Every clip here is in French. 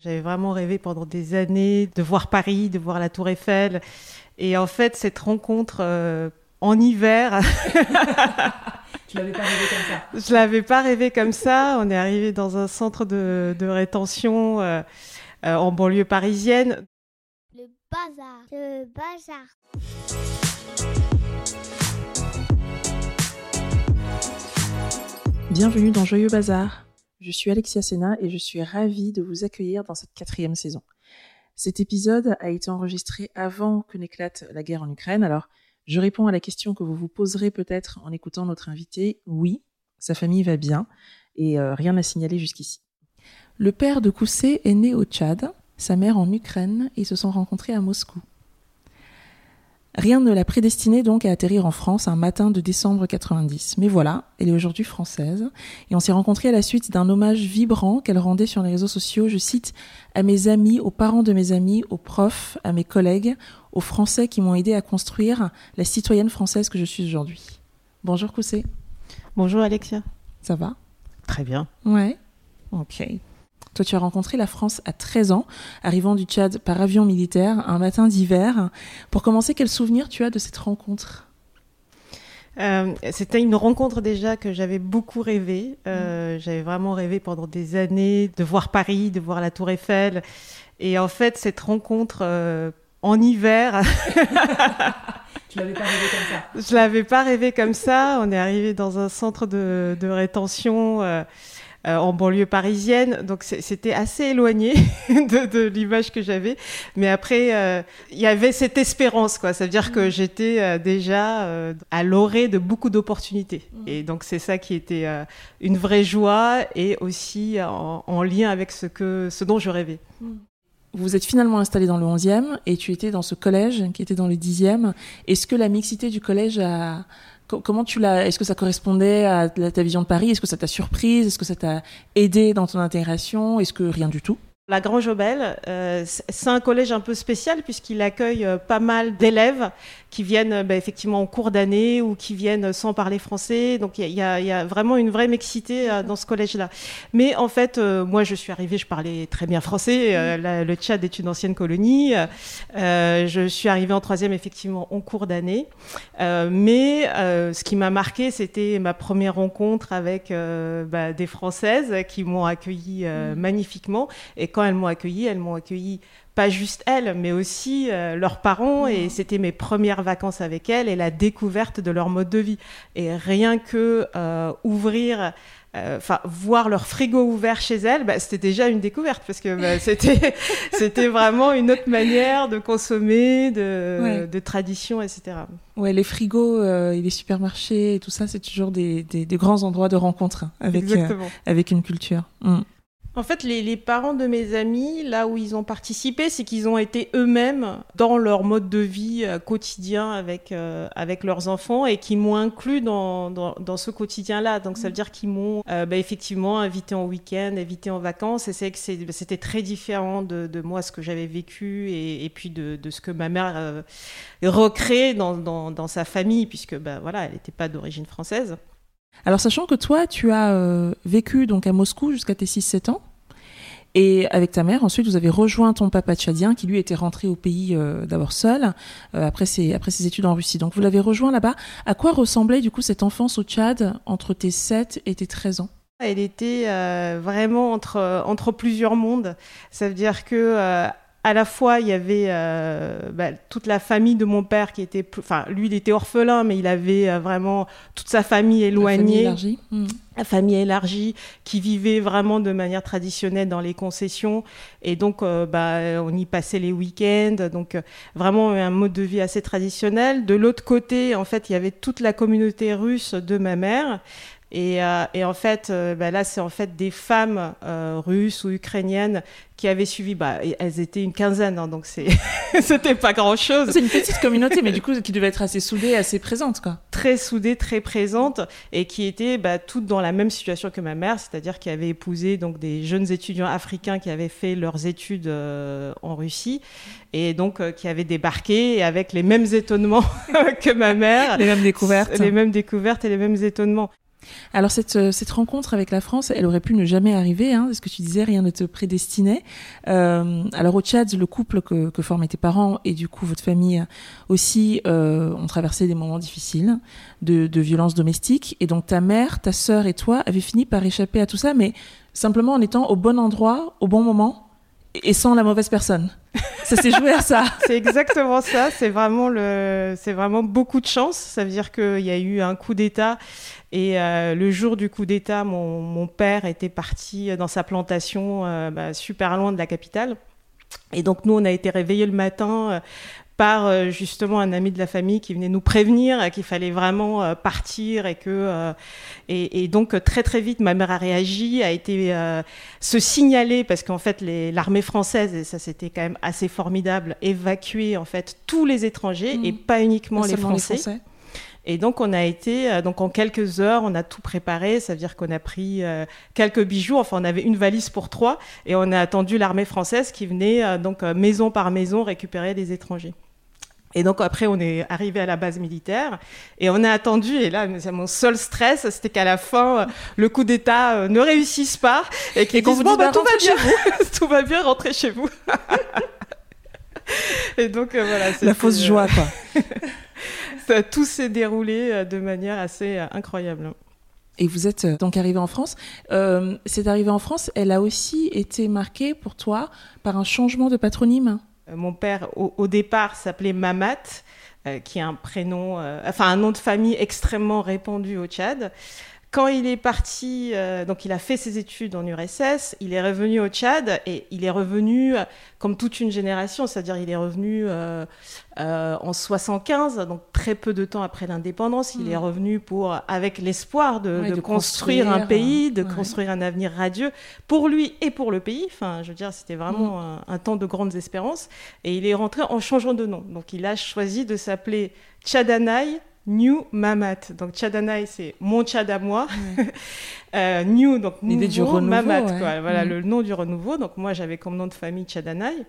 J'avais vraiment rêvé pendant des années de voir Paris, de voir la Tour Eiffel. Et en fait, cette rencontre euh, en hiver. tu l'avais pas rêvé comme ça Je l'avais pas rêvé comme ça. On est arrivé dans un centre de, rétention euh, euh, en banlieue parisienne. Le bazar. Le bazar. Bienvenue dans Joyeux Bazar. Je suis Alexia Sena et je suis ravie de vous accueillir dans cette quatrième saison. Cet épisode a été enregistré avant que n'éclate la guerre en Ukraine, alors je réponds à la question que vous vous poserez peut-être en écoutant notre invité. Oui, sa famille va bien et euh, rien à signaler jusqu'ici. Le père de Koussé est né au Tchad, sa mère en Ukraine et ils se sont rencontrés à Moscou. Rien ne l'a prédestinée donc à atterrir en France un matin de décembre 90. Mais voilà, elle est aujourd'hui française. Et on s'est rencontrés à la suite d'un hommage vibrant qu'elle rendait sur les réseaux sociaux, je cite, à mes amis, aux parents de mes amis, aux profs, à mes collègues, aux Français qui m'ont aidé à construire la citoyenne française que je suis aujourd'hui. Bonjour Coussé. Bonjour Alexia. Ça va? Très bien. Ouais. Ok. Toi, tu as rencontré la France à 13 ans, arrivant du Tchad par avion militaire un matin d'hiver. Pour commencer, quel souvenir tu as de cette rencontre? Euh, c'était une rencontre déjà que j'avais beaucoup rêvé. Euh, mm. J'avais vraiment rêvé pendant des années de voir Paris, de voir la Tour Eiffel. Et en fait, cette rencontre euh, en hiver. tu l'avais pas rêvé comme ça? Je l'avais pas rêvé comme ça. On est arrivé dans un centre de, de rétention euh, en banlieue parisienne. Donc c'était assez éloigné de, l'image que j'avais. Mais après, euh, il y avait cette espérance, quoi. Ça veut dire que mm. j'étais euh, déjà à l'orée de beaucoup d'opportunités. Mm. Et donc c'est ça qui était une vraie joie et aussi en, lien avec ce, que, ce dont je rêvais. Mm. Vous êtes finalement installé dans le 11e et tu étais dans ce collège qui était dans le 10e. Est-ce que la mixité du collège a, Comment tu l'as Est-ce que ça correspondait à ta vision de Paris? Est-ce que ça t'a surprise? Est-ce que ça t'a aidé dans ton intégration? Est-ce que rien du tout? La Grange Aubel, euh, c'est un collège un peu spécial puisqu'il accueille euh, pas mal d'élèves qui viennent euh, bah, effectivement en cours d'année ou qui viennent sans parler français. Donc il y, a, vraiment une vraie mixité dans ce collège-là. Mais en fait, moi je suis arrivée, je parlais très bien français. le Tchad est une ancienne colonie. je suis arrivée en troisième effectivement en cours d'année. mais ce qui m'a marqué, c'était ma première rencontre avec bah, des Françaises qui m'ont accueillie mmh. magnifiquement. Et quand elles m'ont accueilli, elles m'ont accueilli pas juste elles, mais aussi euh, leurs parents. Et mmh. c'était mes premières vacances avec elles et la découverte de leur mode de vie. Et rien que euh, ouvrir euh, enfin voir leur frigo ouvert chez elles, bah, c'était déjà une découverte parce que bah, c'était c'était vraiment une autre manière de consommer, de, de tradition, etc. Ouais, les frigos et les supermarchés et tout ça, c'est toujours des, des, grands endroits de rencontre avec avec une culture. Mmh. En fait, les, parents de mes amis, là où ils ont participé, c'est qu'ils ont été eux-mêmes dans leur mode de vie euh, quotidien avec, euh, avec leurs enfants et qui m'ont inclus dans, dans, ce quotidien-là. Donc, ça veut dire qu'ils m'ont euh, bah, effectivement invité en week-end, invité en vacances. Et c'est que c'était très différent de, moi, ce que j'avais vécu et, puis de, ce que ma mère recrée dans, dans, dans, sa famille, puisque bah, voilà, elle n'était pas d'origine française. Alors, sachant que toi, tu as vécu donc à Moscou jusqu'à tes 6-7 ans, et avec ta mère, ensuite, vous avez rejoint ton papa tchadien qui, lui, était rentré au pays euh, d'abord seul, euh, après, ses, après ses études en Russie. Donc, vous l'avez rejoint là-bas. À quoi ressemblait, du coup, cette enfance au Tchad entre tes 7 et tes 13 ans? Elle était euh, vraiment entre, entre plusieurs mondes. Ça veut dire que à la fois, il y avait euh, bah, toute la famille de mon père qui était, enfin, lui, il était orphelin, mais il avait euh, vraiment toute sa famille éloignée. La famille élargie. Hmm. Famille élargie qui vivait vraiment de manière traditionnelle dans les concessions. Et donc, euh, bah, on y passait les week-ends. Donc, vraiment un mode de vie assez traditionnel. De l'autre côté, en fait, il y avait toute la communauté russe de ma mère. Et, et, en fait, bah, là, c'est en fait des femmes russes ou ukrainiennes qui avaient suivi, bah, elles étaient une quinzaine, hein, donc c'était pas grand chose. C'est une petite communauté, mais du coup, qui devait être assez soudée, assez présente, quoi. Très soudée, très présente, et qui était bah, toutes dans la même situation que ma mère, c'est-à-dire qui avait épousé donc des jeunes étudiants africains qui avaient fait leurs études euh, en Russie, et donc euh, qui avaient débarqué avec les mêmes étonnements que ma mère. Les mêmes découvertes. Les mêmes découvertes et les mêmes étonnements. Alors cette, euh, cette rencontre avec la France, elle aurait pu ne jamais arriver, hein, ce que tu disais, rien ne te prédestinait. Euh, alors au Tchad, le couple que, que formaient tes parents et du coup votre famille aussi euh, ont traversé des moments difficiles de, de violences domestiques. Et donc ta mère, ta sœur et toi avez fini par échapper à tout ça, mais simplement en étant au bon endroit, au bon moment et sans la mauvaise personne. Ça s'est joué à ça. C'est exactement ça. C'est vraiment le, vraiment beaucoup de chance. Ça veut dire qu'il y a eu un coup d'État et euh, le jour du coup d'État, mon, mon, père était parti dans sa plantation euh, bah, super loin de la capitale. Et donc nous, on a été réveillés le matin euh, par euh, justement un ami de la famille qui venait nous prévenir qu'il fallait vraiment euh, partir et que euh, et, et, donc très très vite ma mère a réagi, a été se signaler parce qu'en fait l'armée française et ça c'était quand même assez formidable évacuer en fait tous les étrangers mmh. et pas uniquement les Français. les Français. Et donc on a été, donc en quelques heures, on a tout préparé. Ça veut dire qu'on a pris euh, quelques bijoux. Enfin, on avait une valise pour trois, et on a attendu l'armée française qui venait euh, donc maison par maison récupérer des étrangers. Et donc après, on est arrivé à la base militaire et on a attendu. Et là, mon seul stress, c'était qu'à la fin, le coup d'État euh, ne réussisse pas et qu'ils disent bon, bah, tout va bien, tout va bien, rentrez chez vous. et donc euh, voilà. La fausse joie, quoi. ça, tout s'est déroulé euh, de manière assez incroyable. Et vous êtes donc arrivé en France. Euh, cette arrivée en France, elle a aussi été marquée pour toi par un changement de patronyme? euh, mon père, au, au départ, s'appelait Mamat, euh, qui est un prénom, euh, enfin un nom de famille extrêmement répandu au Tchad. Quand il est parti, euh, donc il a fait ses études en URSS, il est revenu au Tchad et il est revenu comme toute une génération, c'est-à-dire il est revenu euh, euh, en 75, donc très peu de temps après l'indépendance, mmh. il est mm. revenu pour avec l'espoir de, ouais, de, de, construire, construire un pays, de ouais. construire un avenir radieux pour lui et pour le pays. Enfin, je veux dire, c'était vraiment mmh. un, un, temps de grandes espérances. Et il est rentré en changeant de nom. Donc il a choisi de s'appeler Tchadanaï New Mamat. Donc Tchadanaï, c'est mon Tchad à moi. Ouais. euh, new, donc nouveau, du renouveau, Mamat, ouais. quoi. Voilà mmh. le nom du renouveau. Donc moi, j'avais comme nom de famille Tchadanaï.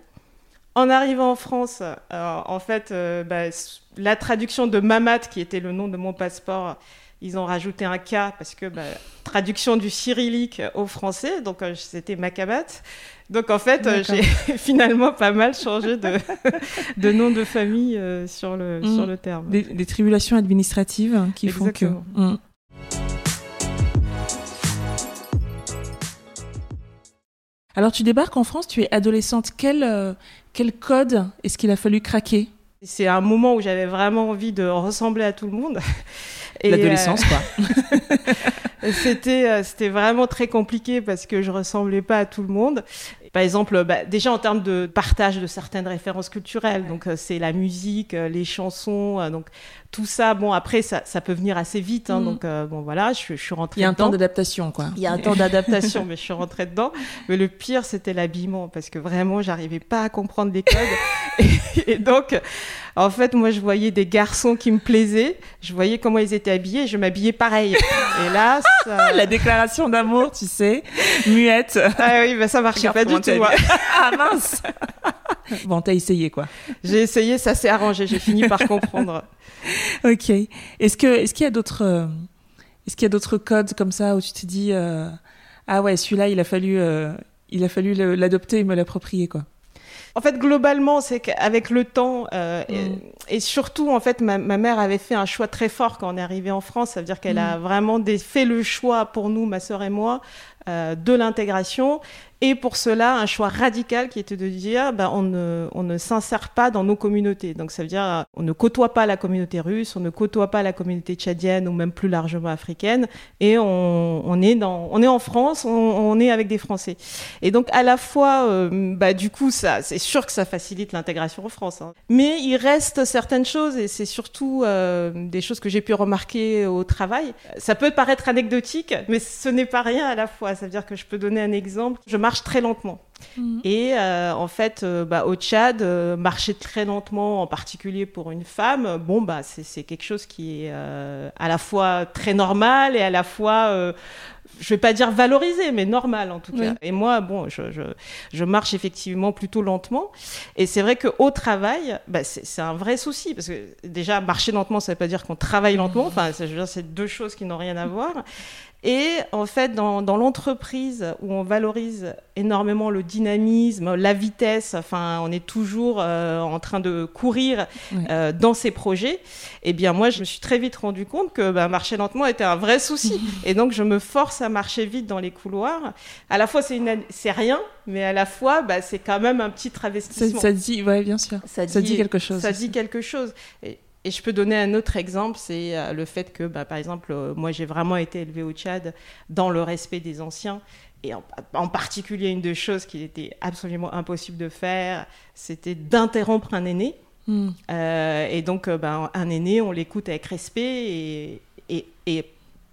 En arrivant en France, euh, en fait, euh, bah, la traduction de Mamat, qui était le nom de mon passeport, ils ont rajouté un K parce que bah, traduction du cyrillique au français, donc euh, c'était Makabat. Donc en fait, euh, j'ai finalement pas mal changé de, de nom de famille euh, sur, le, mmh. sur le terme. Des, des tribulations administratives hein, qui Exactement. font que. Mmh. Alors tu débarques en France, tu es adolescente. Quel, quel code est-ce qu'il a fallu craquer? C'est un moment où j'avais vraiment envie de ressembler à tout le monde. L'adolescence, euh... quoi. c'était, euh, c'était vraiment très compliqué parce que je ressemblais pas à tout le monde. Par exemple, bah, déjà en termes de partage de certaines références culturelles, donc euh, c'est la musique, euh, les chansons, euh, donc tout ça. Bon, après ça, ça peut venir assez vite, hein, mmh. donc euh, bon voilà, je, je suis rentrée. Il y a un dedans. temps d'adaptation, quoi. Il y a un temps d'adaptation, mais je suis rentrée dedans. Mais le pire, c'était l'habillement parce que vraiment, j'arrivais pas à comprendre les codes. et, et donc, en fait, moi, je voyais des garçons qui me plaisaient, je voyais comment ils étaient habillés, je m'habillais pareil. Là, ça... la déclaration d'amour, tu sais, muette. Ah oui, bah, ça marchait Regarde pas du tout. Moi. ah mince. bon, t'as essayé quoi J'ai essayé, ça s'est arrangé. J'ai fini par comprendre. ok. Est-ce que, est-ce qu'il y a d'autres, euh, est-ce qu'il y a d'autres codes comme ça où tu te dis, euh, ah ouais, celui-là, il a fallu, euh, il a fallu l'adopter et me l'approprier quoi? En fait, globalement, c'est qu'avec le temps, euh, mm. et, et, surtout, en fait, ma, ma, mère avait fait un choix très fort quand on est arrivé en France. Ça veut dire qu'elle mm. a vraiment des, fait le choix pour nous, ma sœur et moi, euh, de l'intégration. Et pour cela, un choix radical qui était de dire, bah, on ne, on ne s'insère pas dans nos communautés. Donc ça veut dire, on ne côtoie pas la communauté russe, on ne côtoie pas la communauté tchadienne ou même plus largement africaine, et on, on est dans, on est en France, on, on, est avec des Français. Et donc à la fois, euh, bah, du coup, ça, c'est sûr que ça facilite l'intégration en France, hein. mais il reste certaines choses, et c'est surtout euh, des choses que j'ai pu remarquer au travail. Ça peut paraître anecdotique, mais ce n'est pas rien à la fois. Ça veut dire que je peux donner un exemple. Très lentement. Mmh. Et euh, en fait, euh, bah, au Tchad, euh, marcher très lentement, en particulier pour une femme, bon, bah, c'est quelque chose qui est à la fois très normal et à la fois je vais pas dire valorisé, mais normal en tout cas. Et moi, bon, je, je, je, marche effectivement plutôt lentement. Et c'est vrai qu'au travail, bah, c'est un vrai souci. Parce que déjà, marcher lentement, ça veut pas dire qu'on travaille lentement. Enfin, c'est deux choses qui n'ont rien à voir. Et en fait, dans, dans l'entreprise où on valorise énormément le dynamisme, la vitesse, enfin, on est toujours euh, en train de courir euh, dans ces projets, eh bien, moi, je me suis très vite rendu compte que bah, marcher lentement était un vrai souci. et donc, je me force à marcher vite dans les couloirs. À la fois, c'est rien, mais à la fois, bah, c'est quand même un petit travestissement. Ça, ça dit, ouais, bien sûr. Ça, ça dit, quelque chose. Ça dit quelque chose. Et, et je peux donner un autre exemple, c'est euh, le fait que, bah, par exemple, euh, moi j'ai vraiment été élevée au Tchad dans le respect des anciens. Et en, particulier, une des choses qu'il était absolument impossible de faire, c'était d'interrompre un aîné. Hmm. Euh, et donc, bah, un aîné, on l'écoute avec respect et, et, et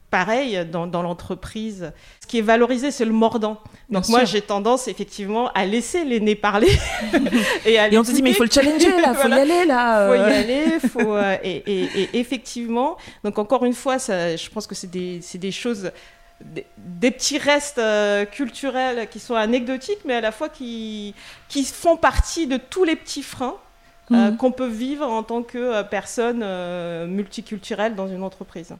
pareil dans, dans l'entreprise. Ce qui est valorisé, c'est le mordant. Donc moi, j'ai tendance effectivement à laisser l'aîné parler. et, à et, on te dit, mais il faut le challenger, là, faut y aller, là. Il faut y aller, faut, euh, et, et, effectivement, donc encore une fois, ça, je pense que c'est des, des, choses, des, des petits restes euh, culturels qui sont anecdotiques, mais à la fois qui, qui font partie de tous les petits freins. Euh, mhm. qu'on peut vivre en tant que personne multiculturelle dans une entreprise.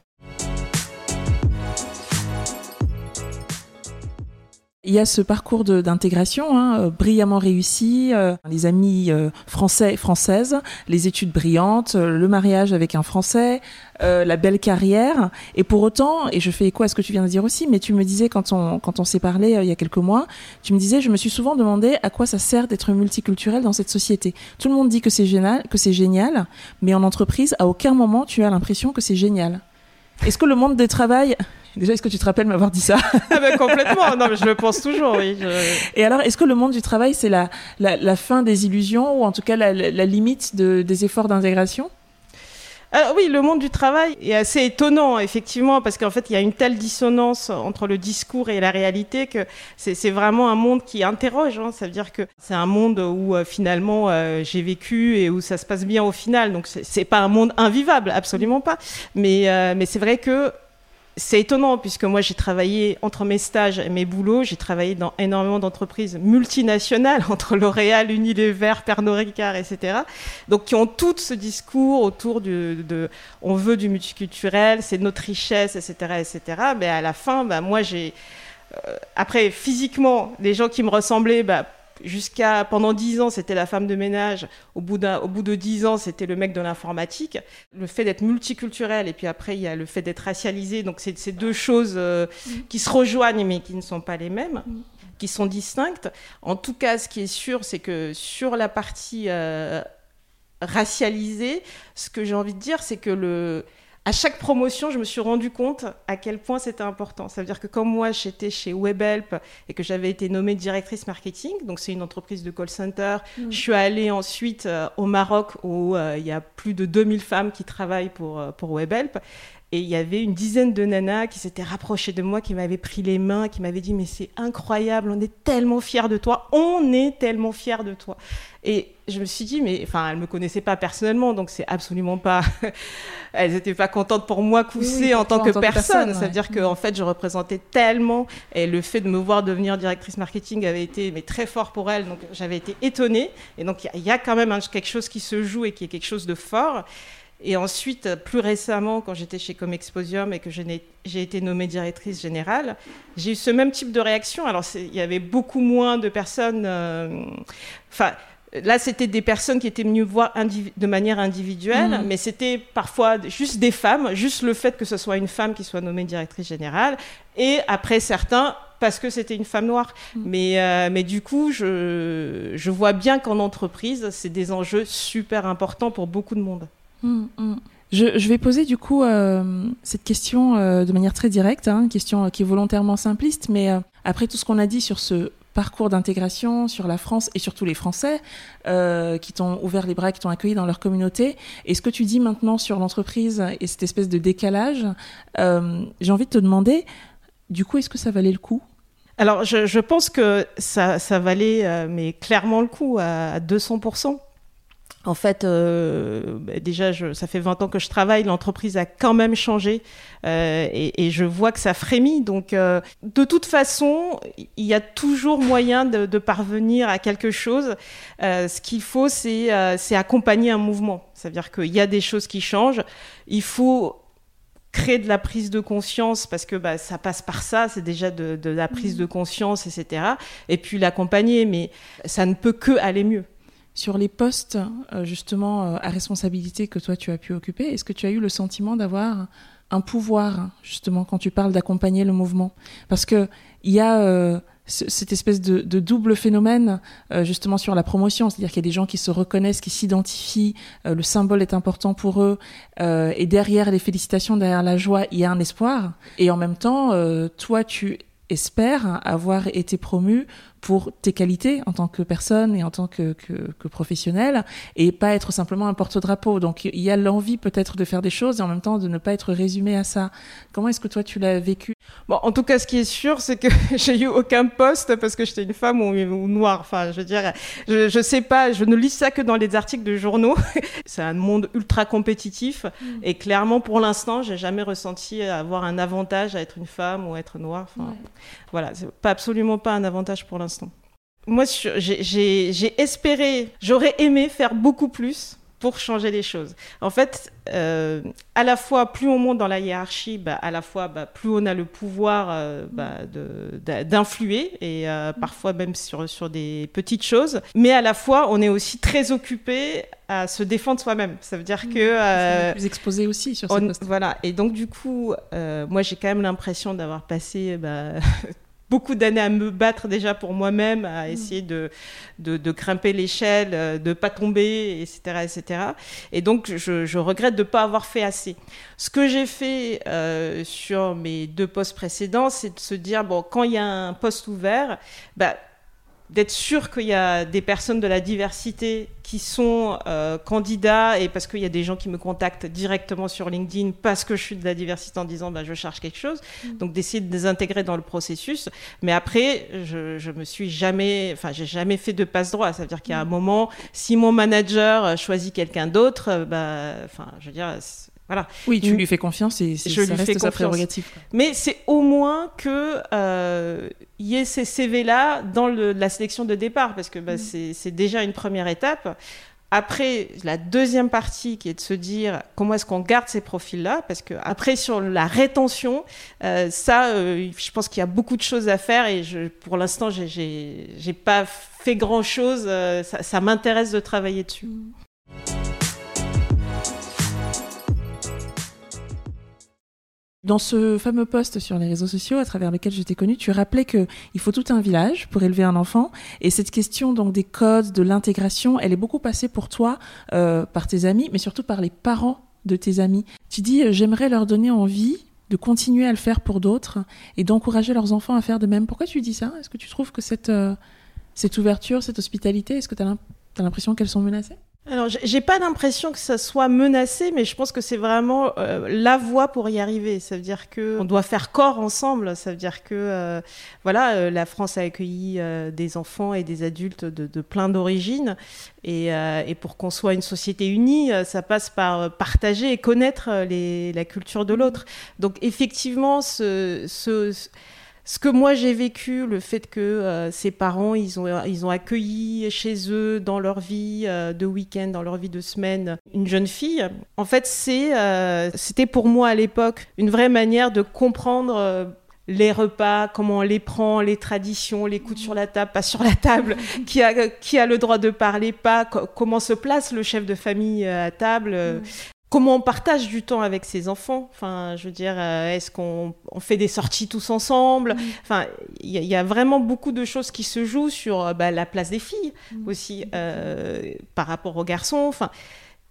Il y a ce parcours d'intégration hein, euh, brillamment réussi, euh, les amis euh, français françaises, les études brillantes, le mariage avec un Français, la belle carrière. Et pour autant, et je fais écho à ce que tu viens de dire aussi, mais tu me disais quand on, quand on s'est parlé il y a quelques mois, tu me disais, je me suis souvent demandé à quoi ça sert d'être multiculturel dans cette société. Tout le monde dit que c'est génial, que c'est génial, mais en entreprise, à aucun moment tu as l'impression que c'est génial. Est-ce que le monde du travail Déjà, est-ce que tu te rappelles m'avoir dit ça ah ben, Complètement, non, mais je le pense toujours, oui. Et alors, est-ce que le monde du travail, c'est la, la, fin des illusions, ou en tout cas la, la limite de, des efforts d'intégration? Alors oui, le monde du travail est assez étonnant, effectivement, parce qu'en fait, il y a une telle dissonance entre le discours et la réalité que c'est vraiment un monde qui interroge. Hein. Ça veut dire que c'est un monde où euh, finalement euh, j'ai vécu et où ça se passe bien au final. Donc c'est pas un monde invivable, absolument pas. Mais, euh, mais c'est vrai que c'est étonnant puisque moi j'ai travaillé entre mes stages et mes boulots, j'ai travaillé dans énormément d'entreprises multinationales entre L'Oréal, Unilever, Pernod Ricard, etc. Donc qui ont tout ce discours autour de on veut du multiculturel, c'est notre richesse, etc., etc. Mais à la fin, bah, moi j'ai euh, après physiquement les gens qui me ressemblaient, bah, jusqu'à pendant dix ans, c'était la femme de ménage. Au bout, au bout de dix ans, c'était le mec de l'informatique. Le fait d'être multiculturel et puis après, il y a le fait d'être racialisé. Donc, c'est ces deux choses euh, mm. qui se rejoignent mais qui ne sont pas les mêmes, mm. qui sont distinctes. En tout cas, ce qui est sûr, c'est que sur la partie euh, racialisée, ce que j'ai envie de dire, c'est que le à chaque promotion, je me suis rendu compte à quel point c'était important. Ça veut dire que comme moi, j'étais chez WebHelp et que j'avais été nommée directrice marketing, donc c'est une entreprise de call center, mm. je suis allée ensuite euh, au Maroc où euh, il y a plus de 2000 femmes qui travaillent pour, euh, pour WebHelp. Et il y avait une dizaine de nanas qui s'étaient rapprochées de moi, qui m'avaient pris les mains, qui m'avaient dit Mais c'est incroyable, on est tellement fiers de toi, on est tellement fiers de toi. Et je me suis dit Mais enfin, elles ne me connaissaient pas personnellement, donc c'est absolument pas. elles n'étaient pas contentes pour moi coussée en, tant que personne. Ça veut dire qu'en fait, je représentais tellement. Et le fait de me voir devenir directrice marketing avait été mais, très fort pour elles, donc j'avais été étonnée. Et donc, il y, y, a quand même quelque chose qui se joue et qui est quelque chose de fort. Et ensuite, plus récemment, quand j'étais chez Comexposium et que j'ai été nommée directrice générale, j'ai eu ce même type de réaction. Alors, il y avait beaucoup moins de personnes. Euh, enfin. Là, c'était des personnes qui étaient venues voir de manière individuelle, mmh. mais c'était parfois juste des femmes, juste le fait que ce soit une femme qui soit nommée directrice générale, et après certains, parce que c'était une femme noire. Mmh. Mais, euh, mais du coup, je, je vois bien qu'en entreprise, c'est des enjeux super importants pour beaucoup de monde. Mm, mm. Je, vais poser du coup euh, cette question euh, de manière très directe, hein, une question qui est volontairement simpliste, mais euh, après tout ce qu'on a dit sur ce parcours d'intégration, sur la France et surtout les Français qui t'ont ouvert les bras, qui t'ont accueilli dans leur communauté, et ce que tu dis maintenant sur l'entreprise et cette espèce de décalage, j'ai envie de te demander, du coup, est-ce que ça valait le coup? Alors, je, pense que ça, valait, mais clairement le coup à 200%. En fait, euh, bah, déjà, je, ça fait 20 ans que je travaille, l'entreprise a quand même changé euh, et, et, je vois que ça frémit. Donc, euh, de toute façon, il y a toujours moyen de, de parvenir à quelque chose. Ce qu'il faut, c'est accompagner un mouvement. C'est-à-dire qu'il y a des choses qui changent. Il faut créer de la prise de conscience parce que bah, ça passe par ça, c'est déjà de, de, la prise mmh. de conscience, etc. Et puis l'accompagner, mais ça ne peut que aller mieux. Sur les postes euh, justement euh, à responsabilité que toi tu as pu occuper, est-ce que tu as eu le sentiment d'avoir un pouvoir justement quand tu parles d'accompagner le mouvement? Parce que il y a euh, cette espèce de, double phénomène justement sur la promotion, c'est-à-dire qu'il y a des gens qui se reconnaissent, qui s'identifient, le symbole est important pour eux, et derrière les félicitations, derrière la joie, il y a un espoir. Et en même temps, toi, tu espères avoir été promu pour tes qualités en tant que personne et en tant que, que, que professionnel et pas être simplement un porte-drapeau. Donc il y a l'envie peut-être de faire des choses et en même temps de ne pas être résumé à ça. Comment est-ce que toi tu l'as vécu? Bon, en tout cas, ce qui est sûr, c'est que j'ai eu aucun poste parce que j'étais une femme ou, ou, noire. Enfin, je veux dire, je, je sais pas, je ne lis ça que dans les articles de journaux. c'est un monde ultra compétitif mmh. et clairement, pour l'instant, j'ai jamais ressenti avoir un avantage à être une femme ou à être noire. Enfin, ouais. voilà, c'est pas absolument pas un avantage pour l'instant moi, j'ai espéré, j'aurais aimé faire beaucoup plus pour changer les choses. En fait, euh, à la fois, plus on monte dans la hiérarchie, bah, à la fois, bah, plus on a le pouvoir euh, bah, d'influer, et euh, parfois même sur, sur des petites choses, mais à la fois, on est aussi très occupé à se défendre soi-même. Ça veut dire que... Euh, plus exposé aussi sur ce poste. Voilà, et donc du coup, moi j'ai quand même l'impression d'avoir passé... Beaucoup d'années à me battre déjà pour moi-même, à mm. essayer de, de, de grimper l'échelle, euh, de pas tomber, etc., etc. Et donc, je, je regrette de ne pas avoir fait assez. Ce que j'ai fait euh, sur mes deux postes précédents, c'est de se dire, bon, quand il y a un poste ouvert, bah, d'être sûr qu'il y a des personnes de la diversité qui sont euh, candidats et parce qu'il y a des gens qui me contactent directement sur LinkedIn parce que je suis de la diversité en disant bah, je cherche quelque chose. Mmh. Donc d'essayer de les intégrer dans le processus. Mais après, je, je me suis jamais, enfin j'ai jamais fait de passe droit. Ça veut dire qu'il y a un mmh. moment, si mon manager choisit quelqu'un d'autre, bah, enfin je veux dire voilà. Oui, tu lui fais confiance et je ça lui reste fais sa prérogative. Mais c'est au moins que euh, y ait ces CV-là dans le, la sélection de départ, parce que bah, mmh. c'est déjà une première étape. Après, la deuxième partie qui est de se dire comment est-ce qu'on garde ces profils-là, parce que après sur la rétention, euh, ça, euh, je pense qu'il y a beaucoup de choses à faire et je, pour l'instant, j'ai pas fait grand-chose. Euh, ça, ça m'intéresse de travailler dessus. Dans ce fameux post sur les réseaux sociaux à travers lequel je t'ai connu, tu rappelais que il faut tout un village pour élever un enfant. Et cette question donc des codes, de l'intégration, elle est beaucoup passée pour toi euh, par tes amis, mais surtout par les parents de tes amis. Tu dis euh, j'aimerais leur donner envie de continuer à le faire pour d'autres et d'encourager leurs enfants à faire de même. Pourquoi tu dis ça? Est-ce que tu trouves que cette euh, cette ouverture, cette hospitalité, est-ce que tu as l'impression qu'elles sont menacées? Alors, j'ai pas l'impression que ça soit menacé, mais je pense que c'est vraiment euh, la voie pour y arriver. Ça veut dire que on doit faire corps ensemble. Ça veut dire que euh, voilà, euh, la France a accueilli euh, des enfants et des adultes de, de plein d'origines, et, euh, et, pour qu'on soit une société unie, ça passe par partager et connaître les, la culture de l'autre. Donc, effectivement, ce, ce ce que moi j'ai vécu, le fait que euh, ses parents, ils ont, ils ont accueilli chez eux dans leur vie euh, de week-end, dans leur vie de semaine, une jeune fille, en fait, c'est, euh, c'était pour moi à l'époque une vraie manière de comprendre euh, les repas, comment on les prend, les traditions, les coups sur la table, pas sur la table, qui a, qui a le droit de parler, pas, comment se place le chef de famille à table, mmh comment on partage du temps avec ses enfants. Enfin, je veux dire, euh, est-ce qu'on on fait des sorties tous ensemble? Mmh. Enfin, il y, y, a vraiment beaucoup de choses qui se jouent sur euh, bah, la place des filles mmh. aussi euh, par rapport aux garçons. Enfin,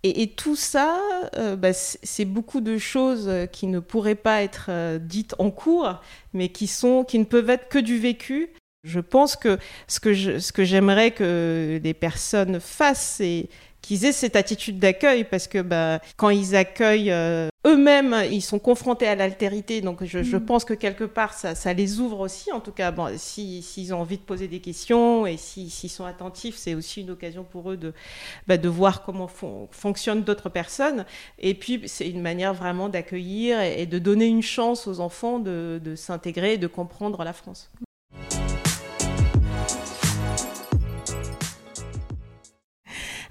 et, et tout ça, euh, bah, c'est beaucoup de choses qui ne pourraient pas être dites en cours, mais qui sont, qui ne peuvent être que du vécu. Je pense que ce que j'aimerais que les personnes fassent, c'est qu'ils aient cette attitude d'accueil parce que bah, quand ils accueillent euh, eux-mêmes, ils sont confrontés à l'altérité. Donc je, je, mm. pense que quelque part, ça, ça, les ouvre aussi. En tout cas, bon, s'ils si, ont envie de poser des questions et s'ils sont attentifs, c'est aussi une occasion pour eux de, bah, de voir comment fon fonctionnent d'autres personnes. Et puis, c'est une manière vraiment d'accueillir et, et, de donner une chance aux enfants de, de s'intégrer et de comprendre la France.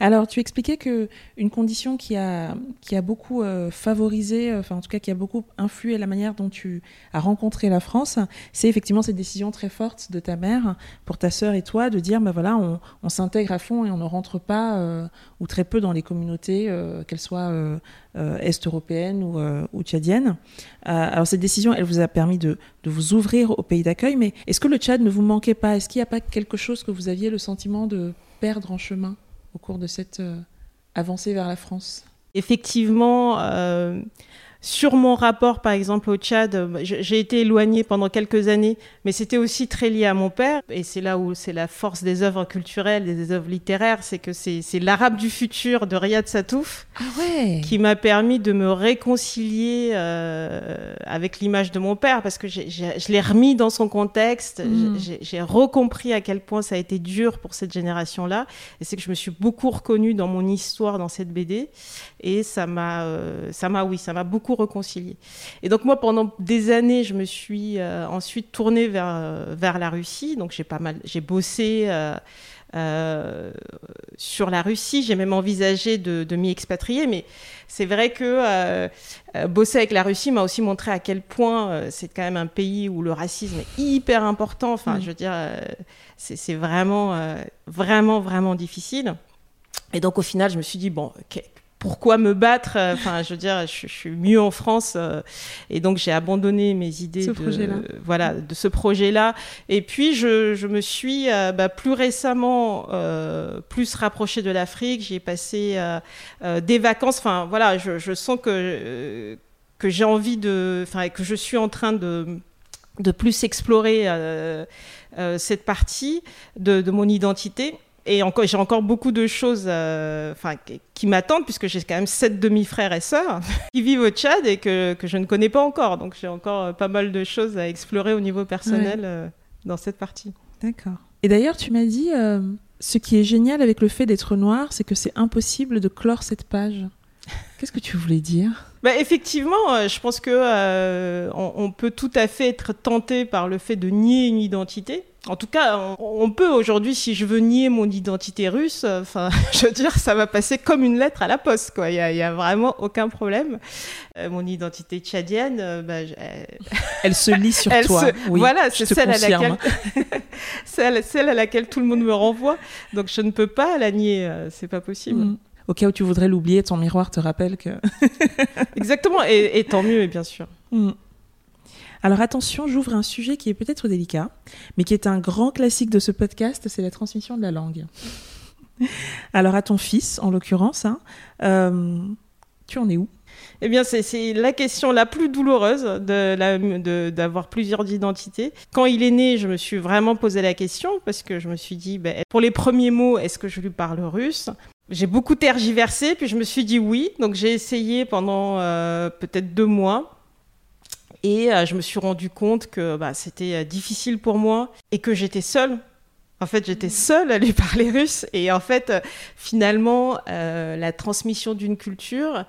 Alors, tu expliquais que une condition qui a, beaucoup euh, favorisé, euh, enfin en tout cas qui a beaucoup influé la manière dont tu as rencontré la France, c'est effectivement cette décision très forte de ta mère pour ta sœur et toi de dire, ben voilà, on, s'intègre à fond et on ne rentre pas euh, ou très peu dans les communautés, qu'elles soient est-européennes ou, ou tchadiennes. alors cette décision, elle vous a permis de, de vous ouvrir au pays d'accueil, mais est-ce que le Tchad ne vous manquait pas? Est-ce qu'il n'y a pas quelque chose que vous aviez le sentiment de perdre en chemin? Au cours de cette euh, avancée vers la France? Effectivement, euh, sur mon rapport, par exemple, au Tchad, j'ai été éloignée pendant quelques années, mais c'était aussi très lié à mon père. Et c'est là où c'est la force des œuvres culturelles, des œuvres littéraires, c'est que c'est l'arabe du futur de Riyad Satouf ah ouais. qui m'a permis de me réconcilier euh, avec l'image de mon père, parce que j ai, je l'ai remis dans son contexte, mmh. j'ai recompris à quel point ça a été dur pour cette génération-là, et c'est que je me suis beaucoup reconnue dans mon histoire dans cette BD, et ça m'a, euh, ça m'a, oui, ça m'a beaucoup réconcilier. Et donc moi, pendant des années, je me suis euh, ensuite tournée vers, euh, vers la Russie. Donc j'ai pas mal, j'ai bossé euh, sur la Russie. J'ai même envisagé de, de m'y expatrier, mais c'est vrai que bosser avec la Russie m'a aussi montré à quel point c'est quand même un pays où le racisme est hyper important. Enfin, mmh. je veux dire, c'est vraiment, vraiment, vraiment difficile. Et donc au final, je me suis dit bon, pourquoi me battre euh, Enfin, je veux dire, je, je, suis mieux en France, euh, et donc j'ai abandonné mes idées ce de, voilà, de ce projet-là. Et puis je, je me suis euh, bah, plus récemment plus rapprochée de l'Afrique. J'ai passé des vacances. Enfin, voilà, je, je sens que que j'ai envie de, enfin, que je suis en train de de plus explorer cette partie de, de mon identité et encore, j'ai encore beaucoup de choses euh, qui, qui m'attendent, puisque j'ai quand même sept demi-frères et sœurs qui vivent au Tchad et que, que, je ne connais pas encore. Donc j'ai encore pas mal de choses à explorer au niveau personnel ouais. euh, dans cette partie. D'accord. Et d'ailleurs, tu m'as dit, euh, ce qui est génial avec le fait d'être noir, c'est que c'est impossible de clore cette page. Qu'est-ce que tu voulais dire? Bah, Effectivement, euh, je pense que euh, on, on, peut tout à fait être tenté par le fait de nier une identité. En tout cas, on, on peut aujourd'hui, si je veux nier mon identité russe, enfin, euh, je veux dire, ça va passer comme une lettre à la poste, quoi. Il y a, vraiment aucun problème. Euh, mon identité tchadienne, euh, bah, elle... elle... se lit sur toi. Se... Oui, voilà, c'est celle à laquelle, celle, celle à laquelle tout le monde me renvoie. Donc, je ne peux pas la nier. C'est pas possible. Mm au cas où tu voudrais l'oublier, ton miroir te rappelle que. Exactement, et, et, tant mieux, bien sûr. Mm. Alors attention, j'ouvre un sujet qui est peut-être délicat, mais qui est un grand classique de ce podcast, c'est la transmission de la langue. Alors à ton fils, en l'occurrence, hein, euh, tu en es où? Eh bien, c'est la question la plus douloureuse d'avoir de plusieurs identités. Quand il est né, je me suis vraiment posé la question parce que je me suis dit, ben, pour les premiers mots, est-ce que je lui parle russe? J'ai beaucoup tergiversé, puis je me suis dit oui. Donc j'ai essayé pendant euh, peut-être deux mois. Et euh, je me suis rendu compte que bah, c'était euh, difficile pour moi et que j'étais seule. En fait, j'étais seule à lui parler russe. Et en fait, euh, finalement, la transmission d'une culture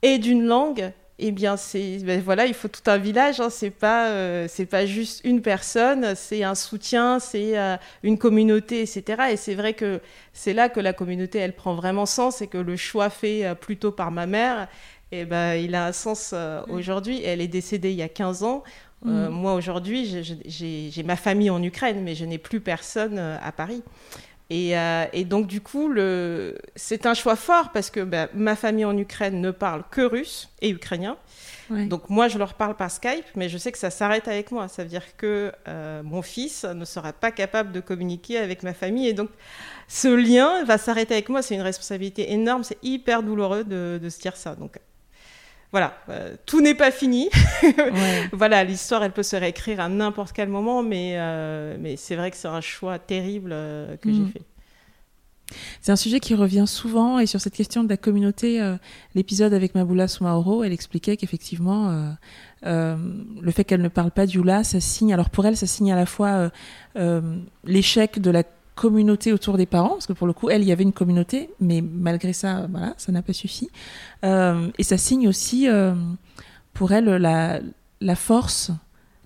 et d'une langue, eh bien, c'est ben voilà, il faut tout un village. Hein, c'est pas euh, c'est pas juste une personne, c'est un soutien, c'est euh, une communauté, etc. Et c'est vrai que c'est là que la communauté elle prend vraiment sens et que le choix fait plutôt par ma mère, et eh ben il a un sens euh, aujourd'hui. Elle est décédée il y a 15 ans. Mmh. moi aujourd'hui, j'ai ma famille en Ukraine, mais je n'ai plus personne à Paris. Et, euh, et, donc, du coup, c'est un choix fort parce que bah, ma famille en Ukraine ne parle que russe et ukrainien. Ouais. Donc, moi, je leur parle par Skype, mais je sais que ça s'arrête avec moi. Ça veut dire que euh, mon fils ne sera pas capable de communiquer avec ma famille. Et donc, ce lien va s'arrêter avec moi. C'est une responsabilité énorme. C'est hyper douloureux de, de, se dire ça. Donc, voilà, euh, tout n'est pas fini. ouais. Voilà, l'histoire, elle peut se réécrire à n'importe quel moment, mais, euh, mais c'est vrai que c'est un choix terrible euh, que mmh. j'ai fait. C'est un sujet qui revient souvent et sur cette question de la communauté, l'épisode avec Maboula Soumaoro, elle expliquait qu'effectivement, le fait qu'elle ne parle pas du là, ça signe, alors pour elle, ça signe à la fois l'échec de la communauté autour des parents, parce que pour le coup, elle, il y avait une communauté, mais malgré ça, voilà, ça n'a pas suffi. et ça signe aussi, pour elle, la, la force,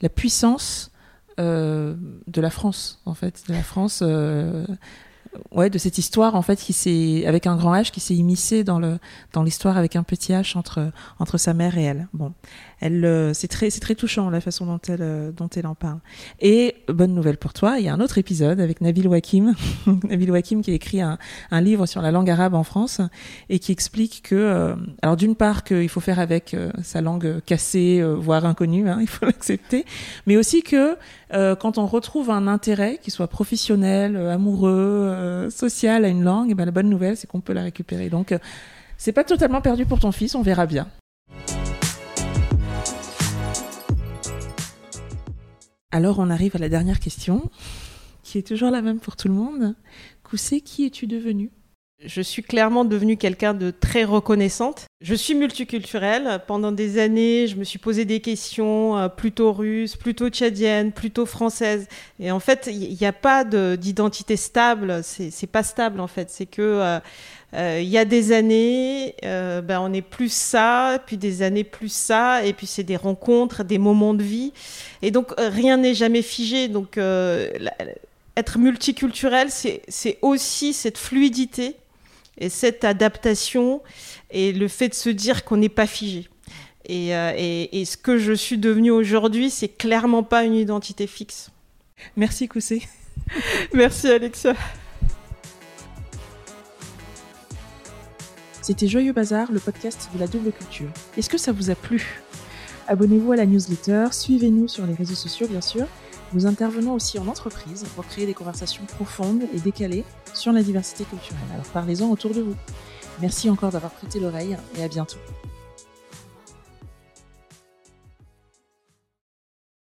la puissance de la France, en fait, de la France ouais, de cette histoire en fait qui s'est avec un grand H qui s'est immiscé dans le dans l'histoire avec un petit H entre entre sa mère et elle. Bon, elle euh, c'est très c'est très touchant la façon dont elle euh, dont elle en parle. Et bonne nouvelle pour toi, il y a un autre épisode avec Nabil Wakim, Nabil Wakim qui a écrit un, un livre sur la langue arabe en France et qui explique que euh, alors d'une part qu'il faut faire avec sa langue cassée voire inconnue, hein, il faut l'accepter, mais aussi que quand on retrouve un intérêt qui soit professionnel, amoureux euh, social à une langue, eh ben, la bonne nouvelle, c'est qu'on peut la récupérer. Donc, euh, c'est pas totalement perdu pour ton fils, on verra bien. Alors, on arrive à la dernière question, qui est toujours la même pour tout le monde. Koussé, qui es-tu devenu? Je suis clairement devenue quelqu'un de très reconnaissante. Je suis multiculturelle. Pendant des années, je me suis posé des questions euh, plutôt russes, plutôt tchadiennes, plutôt françaises. Et en fait, il n'y a pas d'identité stable. C'est pas stable en fait. C'est que euh, euh, il y a des années, ben, on est plus ça, puis des années plus ça, et puis c'est des rencontres, des moments de vie. Et donc rien n'est jamais figé. Donc être multiculturel, c'est aussi cette fluidité et cette adaptation et le fait de se dire qu'on n'est pas figé. Euh, et, ce que je suis devenue aujourd'hui, c'est clairement pas une identité fixe. Merci Koussé. Merci Alexia. C'était Joyeux Bazar, le podcast de la double culture. Est-ce que ça vous a plu? Abonnez-vous à la newsletter, suivez-nous sur les réseaux sociaux bien sûr. Nous intervenons aussi en entreprise pour créer des conversations profondes et décalées sur la diversité culturelle. Alors parlez-en autour de vous. Merci encore d'avoir prêté l'oreille et à bientôt.